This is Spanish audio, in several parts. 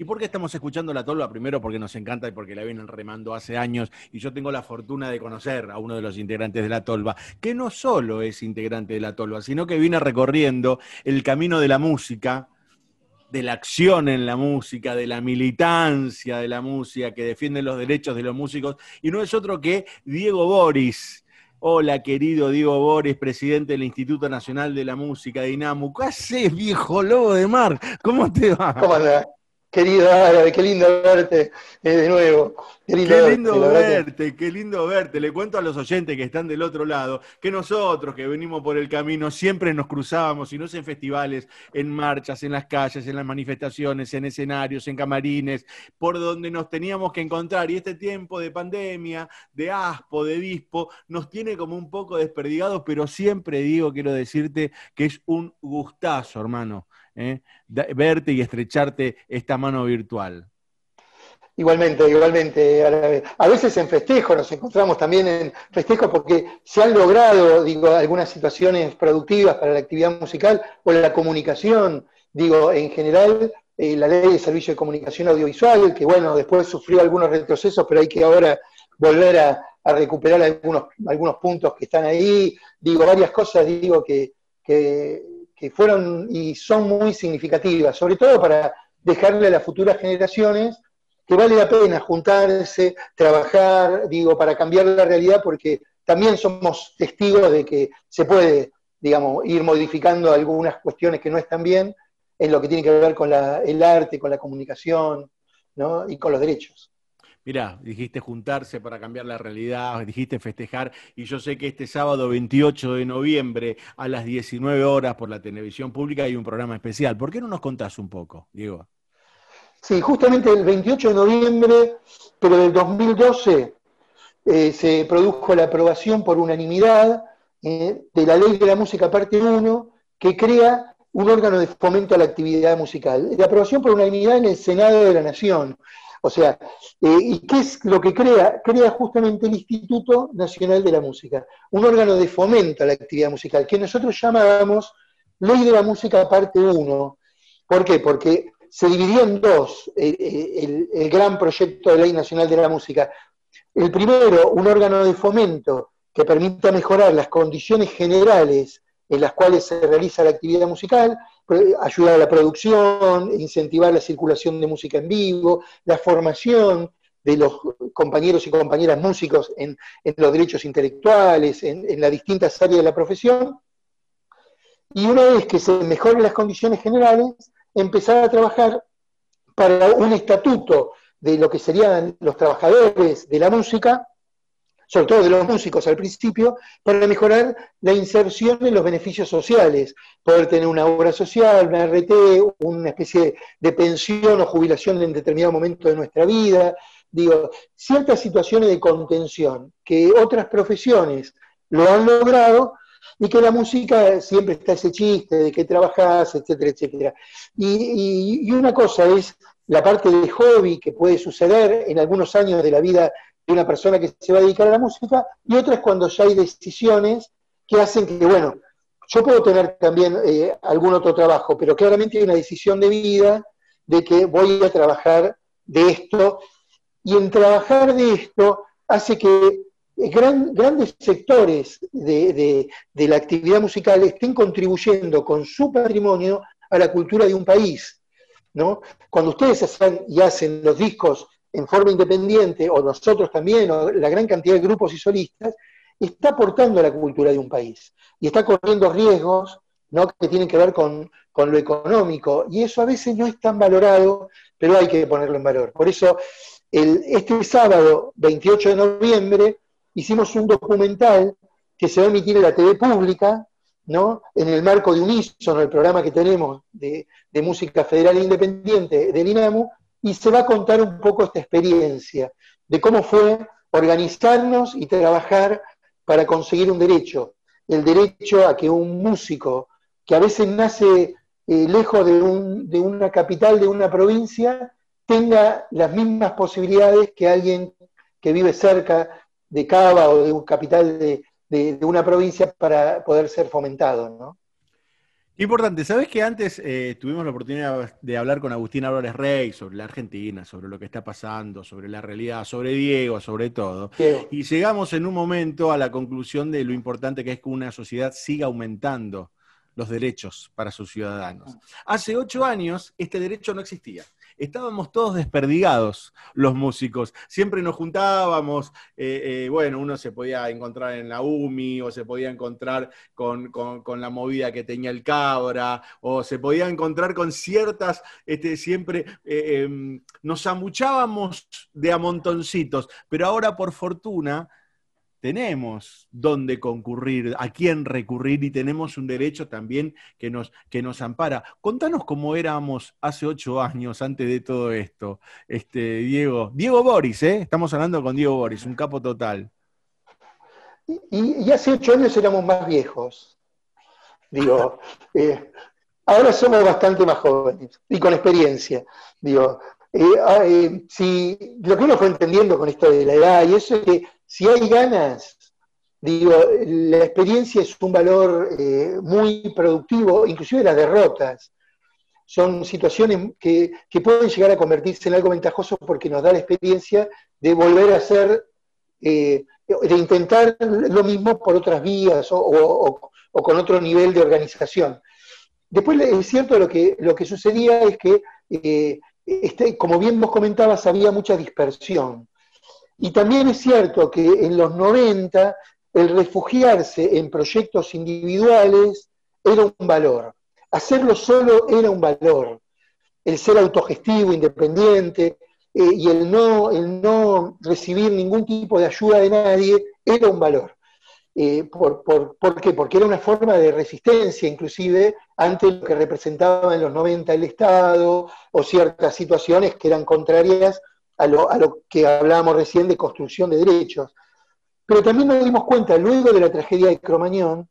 ¿Y por qué estamos escuchando la tolva? Primero porque nos encanta y porque la vienen remando hace años y yo tengo la fortuna de conocer a uno de los integrantes de la tolva, que no solo es integrante de la tolva, sino que viene recorriendo el camino de la música, de la acción en la música, de la militancia de la música, que defiende los derechos de los músicos, y no es otro que Diego Boris. Hola, querido Diego Boris, presidente del Instituto Nacional de la Música de. ¿Qué haces, viejo lobo de mar? ¿Cómo te va? ¿Cómo? Querido Árabe, qué lindo verte eh, de nuevo. Qué lindo, verte, qué lindo verte. Le cuento a los oyentes que están del otro lado que nosotros que venimos por el camino siempre nos cruzábamos, si no es en festivales, en marchas, en las calles, en las manifestaciones, en escenarios, en camarines, por donde nos teníamos que encontrar. Y este tiempo de pandemia, de aspo, de dispo, nos tiene como un poco desperdigados, pero siempre digo, quiero decirte que es un gustazo, hermano ¿eh? verte y estrecharte esta mano virtual. Igualmente, igualmente. A veces en festejo, nos encontramos también en festejo porque se han logrado, digo, algunas situaciones productivas para la actividad musical o la comunicación. Digo, en general, eh, la ley de servicio de comunicación audiovisual, que bueno, después sufrió algunos retrocesos, pero hay que ahora volver a, recuperar algunos, algunos puntos que están ahí. Digo, varias cosas, digo, que, que que fueron y son muy significativas, sobre todo para dejarle a las futuras generaciones que vale la pena juntarse, trabajar, digo, para cambiar la realidad, porque también somos testigos de que se puede, digamos, ir modificando algunas cuestiones que no están bien en lo que tiene que ver con el arte, con la comunicación, ¿no? y con los derechos. Mirá, dijiste juntarse para cambiar la realidad, dijiste festejar, y yo sé que este sábado 28 de noviembre a las 19 horas por la televisión pública hay un programa especial. ¿Por qué no nos contás un poco, Diego? Sí, justamente el 28 de noviembre, pero del 2012, eh, se produjo la aprobación por unanimidad eh, de la Ley de la Música Parte 1, que crea un órgano de fomento a la actividad musical. La aprobación por unanimidad en el Senado de la Nación. O sea, eh, ¿y qué es lo que crea? Crea justamente el Instituto Nacional de la Música, un órgano de fomento a la actividad musical, que nosotros llamábamos Ley de la Música Parte 1. ¿Por qué? Porque se dividió en dos eh, eh, el, gran proyecto de Ley Nacional de la Música. El primero, un órgano de fomento que permita mejorar las condiciones generales en las cuales se realiza la actividad musical, ayudar a la producción, incentivar la circulación de música en vivo, la formación de los compañeros y compañeras músicos en, los derechos intelectuales, en, las distintas áreas de la profesión. Y una vez que se mejoren las condiciones generales, empezar a trabajar para un estatuto de lo que serían los trabajadores de la música, sobre todo de los músicos al principio, para mejorar la inserción en los beneficios sociales, poder tener una obra social, una RT, una especie de pensión o jubilación en determinado momento de nuestra vida, digo, ciertas situaciones de contención que otras profesiones lo han logrado y que la música siempre está ese chiste de que trabajas, etcétera, etcétera. Y, y, una cosa es la parte de hobby que puede suceder en algunos años de la vida una persona que se va a dedicar a la música, y otra es cuando ya hay decisiones que hacen que, bueno, yo puedo tener también eh, algún otro trabajo, pero claramente hay una decisión de vida de que voy a trabajar de esto, y en trabajar de esto hace que grandes sectores de, de, la actividad musical estén contribuyendo con su patrimonio a la cultura de un país. ¿no? Cuando ustedes hacen y hacen los discos en forma independiente, o nosotros también, o la gran cantidad de grupos y solistas, está aportando a la cultura de un país y está corriendo riesgos ¿no? que tienen que ver con, lo económico, y eso a veces no es tan valorado, pero hay que ponerlo en valor. Por eso, el, este sábado, 28 de noviembre, hicimos un documental que se va a emitir en la TV pública, ¿no? en el marco de Unísono, el programa que tenemos de, música federal e independiente del INAMU, y se va a contar un poco esta experiencia de cómo fue organizarnos y trabajar para conseguir un derecho, el derecho a que un músico que a veces nace eh, lejos de, una capital, de una provincia, tenga las mismas posibilidades que alguien que vive cerca de Cava o de un capital de, de una provincia para poder ser fomentado. ¿no? Importante, ¿sabes que antes eh, tuvimos la oportunidad de hablar con Agustín Álvarez Rey sobre la Argentina, sobre lo que está pasando, sobre la realidad, sobre Diego, sobre todo? Y llegamos en un momento a la conclusión de lo importante que es que una sociedad siga aumentando los derechos para sus ciudadanos. Hace ocho años este derecho no existía estábamos todos desperdigados los músicos. Siempre nos juntábamos, eh, eh, bueno, uno se podía encontrar en la UMI o se podía encontrar con, la movida que tenía el cabra o se podía encontrar con ciertas, este, siempre eh, em, nos amuchábamos de amontoncitos, pero ahora por fortuna tenemos dónde concurrir, a quién recurrir y tenemos un derecho también que nos, que nos ampara. Contanos cómo éramos hace ocho años antes de todo esto, este, Diego. Diego Boris, ¿eh? estamos hablando con Diego Boris, un capo total. Y, hace ocho años éramos más viejos. Digo, eh, ahora somos bastante más jóvenes y con experiencia. Digo, eh, ah, eh, si lo que uno fue entendiendo con esto de la edad y eso es que si hay ganas, digo, la experiencia es un valor eh, muy productivo, inclusive las derrotas. Son situaciones que, pueden llegar a convertirse en algo ventajoso porque nos da la experiencia de volver a hacer, de intentar lo mismo por otras vías o, con otro nivel de organización. Después es cierto lo que, lo que sucedía es que este, como bien vos comentabas, había mucha dispersión. Y también es cierto que en los 90 el refugiarse en proyectos individuales era un valor. Hacerlo solo era un valor. El ser autogestivo, independiente, eh, y el no, el no recibir ningún tipo de ayuda de nadie era un valor. Eh, por, por, qué? Porque era una forma de resistencia, inclusive, ante lo que representaba en los 90 el Estado o ciertas situaciones que eran contrarias a lo, que hablábamos recién de construcción de derechos. Pero también nos dimos cuenta, luego de la tragedia de Cromañón,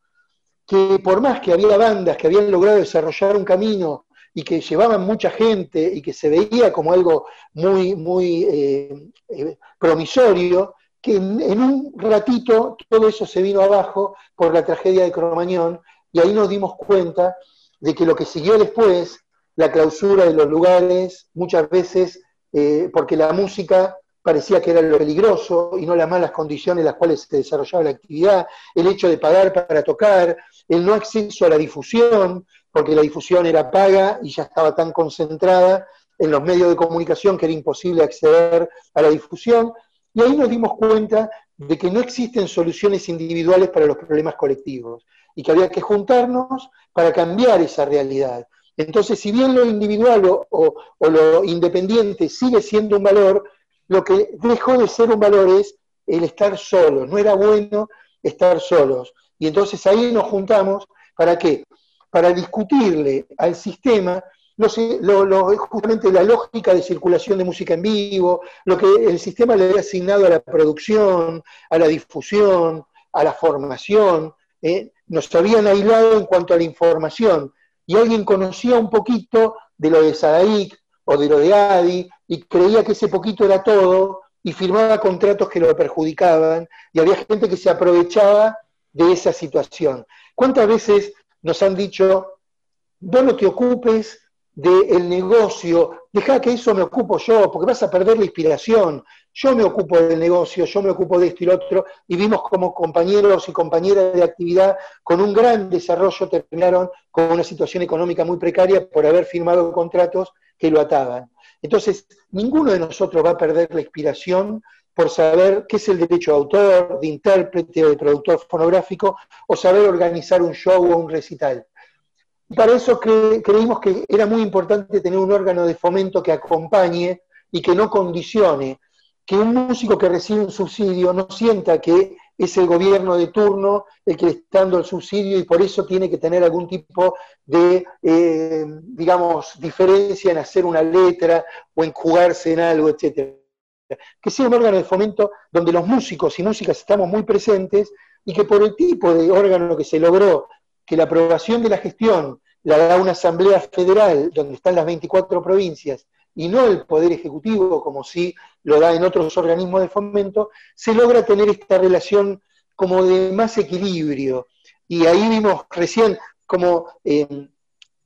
que por más que había bandas que habían logrado desarrollar un camino y que llevaban mucha gente y que se veía como algo muy, muy eh, eh, promisorio, que en, un ratito todo eso se vino abajo por la tragedia de Cromañón y ahí nos dimos cuenta de que lo que siguió después, la clausura de los lugares, muchas veces eh, porque la música parecía que era lo peligroso y no las malas condiciones en las cuales se desarrollaba la actividad, el hecho de pagar para tocar, el no acceso a la difusión, porque la difusión era paga y ya estaba tan concentrada en los medios de comunicación que era imposible acceder a la difusión. Y ahí nos dimos cuenta de que no existen soluciones individuales para los problemas colectivos y que había que juntarnos para cambiar esa realidad. Entonces, si bien lo individual o, lo independiente sigue siendo un valor, lo que dejó de ser un valor es el estar solo. No era bueno estar solos. Y entonces ahí nos juntamos, ¿para qué? Para discutirle al sistema lo, justamente la lógica de circulación de música en vivo, lo que el sistema le había asignado a la producción, a la difusión, a la formación. ¿eh? Nos habían aislado en cuanto a la información. Y alguien conocía un poquito de lo de Sadaic o de lo de Adi y creía que ese poquito era todo y firmaba contratos que lo perjudicaban y había gente que se aprovechaba de esa situación. ¿Cuántas veces nos han dicho, vos no te ocupes del negocio, deja que eso me ocupo yo, porque vas a perder la inspiración. Yo me ocupo del negocio, yo me ocupo de esto y lo otro, y vimos como compañeros y compañeras de actividad con un gran desarrollo terminaron con una situación económica muy precaria por haber firmado contratos que lo ataban. Entonces, ninguno de nosotros va a perder la inspiración por saber qué es el derecho de autor, de intérprete o de productor fonográfico, o saber organizar un show o un recital. Para eso creímos que era muy importante tener un órgano de fomento que acompañe y que no condicione, que un músico que recibe un subsidio no sienta que es el gobierno de turno el que le está dando el subsidio y por eso tiene que tener algún tipo de, eh, digamos, diferencia en hacer una letra o en jugarse en algo, etc. Que sea un órgano de fomento donde los músicos y músicas estamos muy presentes y que por el tipo de órgano que se logró que la aprobación de la gestión la da una asamblea federal donde están las 24 provincias y no el Poder Ejecutivo, como si lo da en otros organismos de fomento, se logra tener esta relación como de más equilibrio. Y ahí vimos recién como eh,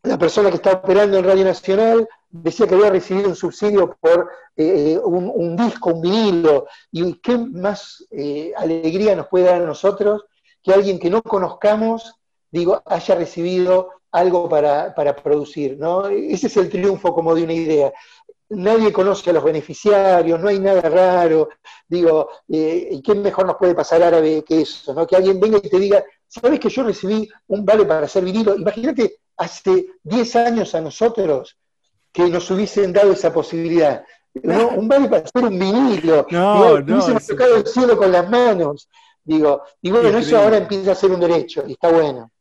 la persona que está operando en Radio Nacional decía que había recibido un subsidio por eh, un, disco, un vinilo, y qué más eh, alegría nos puede dar a nosotros que alguien que no conozcamos, digo, haya recibido algo para, producir, ¿no? Ese es el triunfo como de una idea. Nadie conoce a los beneficiarios, no hay nada raro, digo, eh, ¿y qué mejor nos puede pasar árabe que eso, ¿no? Que alguien venga y te diga, ¿sabes que yo recibí un vale para hacer vinilo? Imagínate, hace 10 años a nosotros que nos hubiesen dado esa posibilidad. ¿no? Un vale para hacer un vinilo. No, no, hubiésemos tocado el cielo con las manos. Digo, y bueno, eso ahora empieza a ser un derecho, y está bueno.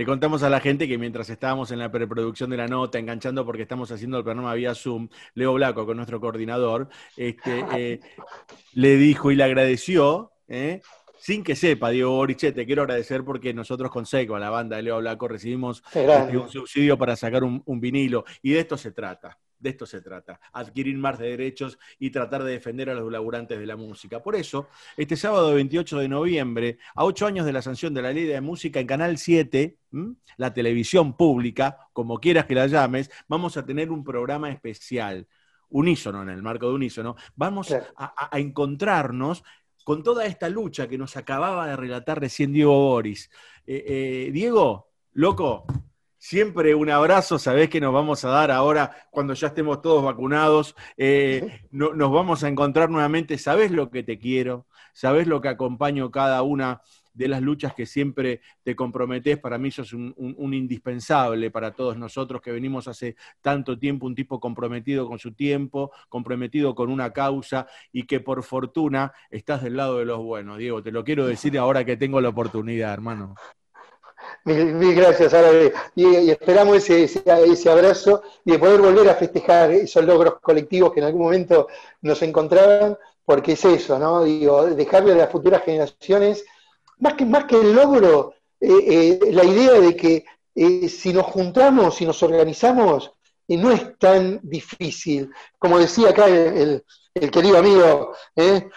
Le contamos a la gente que mientras estábamos en la preproducción de la nota, enganchando porque estamos haciendo el programa vía Zoom, Leo Blaco, con nuestro coordinador, este, eh, le dijo y le agradeció eh, sin que sepa, Diego Boriche, te quiero agradecer porque nosotros con Seco, la banda de Leo Blanco, recibimos este, un subsidio para sacar un, vinilo. Y de esto se trata, de esto se trata, adquirir más de derechos y tratar de defender a los laburantes de la música. Por eso, este sábado 28 de noviembre, a ocho años de la sanción de la ley de música en Canal 7, la televisión pública, como quieras que la llames, vamos a tener un programa especial unísono, en el marco de unísono, vamos a, encontrarnos con toda esta lucha que nos acababa de relatar recién Diego Boris. Eh, eh, Diego, loco, siempre un abrazo, sabés que nos vamos a dar ahora cuando ya estemos todos vacunados, eh, nos vamos a encontrar nuevamente, sabés lo que te quiero, sabés lo que acompaño cada una de las luchas que siempre te comprometes. Para mí sos un, un, indispensable para todos nosotros que venimos hace tanto tiempo, un tipo comprometido con su tiempo, comprometido con una causa y que por fortuna estás del lado de los buenos. Diego, te lo quiero decir ahora que tengo la oportunidad, hermano. Mil, gracias, Árabe. Y, esperamos ese, ese, abrazo y de poder volver a festejar esos logros colectivos que en algún momento nos encontraban, porque es eso, ¿no? Digo, dejarle a las futuras generaciones más que, más que el logro, eh, eh, la idea de que eh, si nos juntamos, si nos organizamos, no es tan difícil. Como decía acá el, querido amigo, el,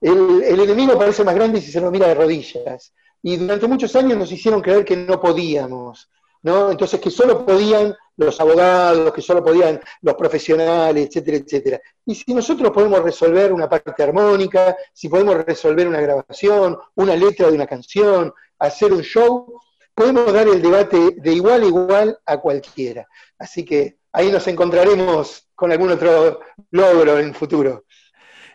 el, enemigo parece más grande si se lo mira de rodillas. Y durante muchos años nos hicieron creer que no podíamos. ¿no? Entonces, que solo podían los abogados, que solo podían los profesionales, etcétera, etcétera. Y si nosotros podemos resolver una parte armónica, si podemos resolver una grabación, una letra de una canción, hacer un show, podemos dar el debate de igual a igual a cualquiera. Así que ahí nos encontraremos con algún otro logro en futuro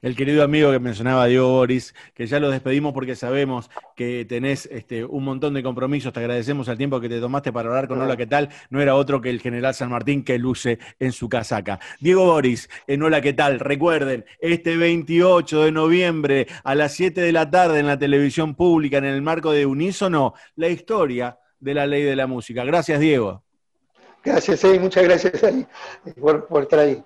el querido amigo que mencionaba Diego Boris, que ya lo despedimos porque sabemos que tenés este, un montón de compromisos. Te agradecemos el tiempo que te tomaste para hablar con Hola, ¿qué tal? No era otro que el general San Martín que luce en su casaca. Diego Boris, en Hola, ¿qué tal? Recuerden, este 28 de noviembre a las 7 de la tarde en la televisión pública, en el marco de Unísono, la historia de la ley de la música. Gracias, Diego. Gracias, muchas gracias por estar ahí.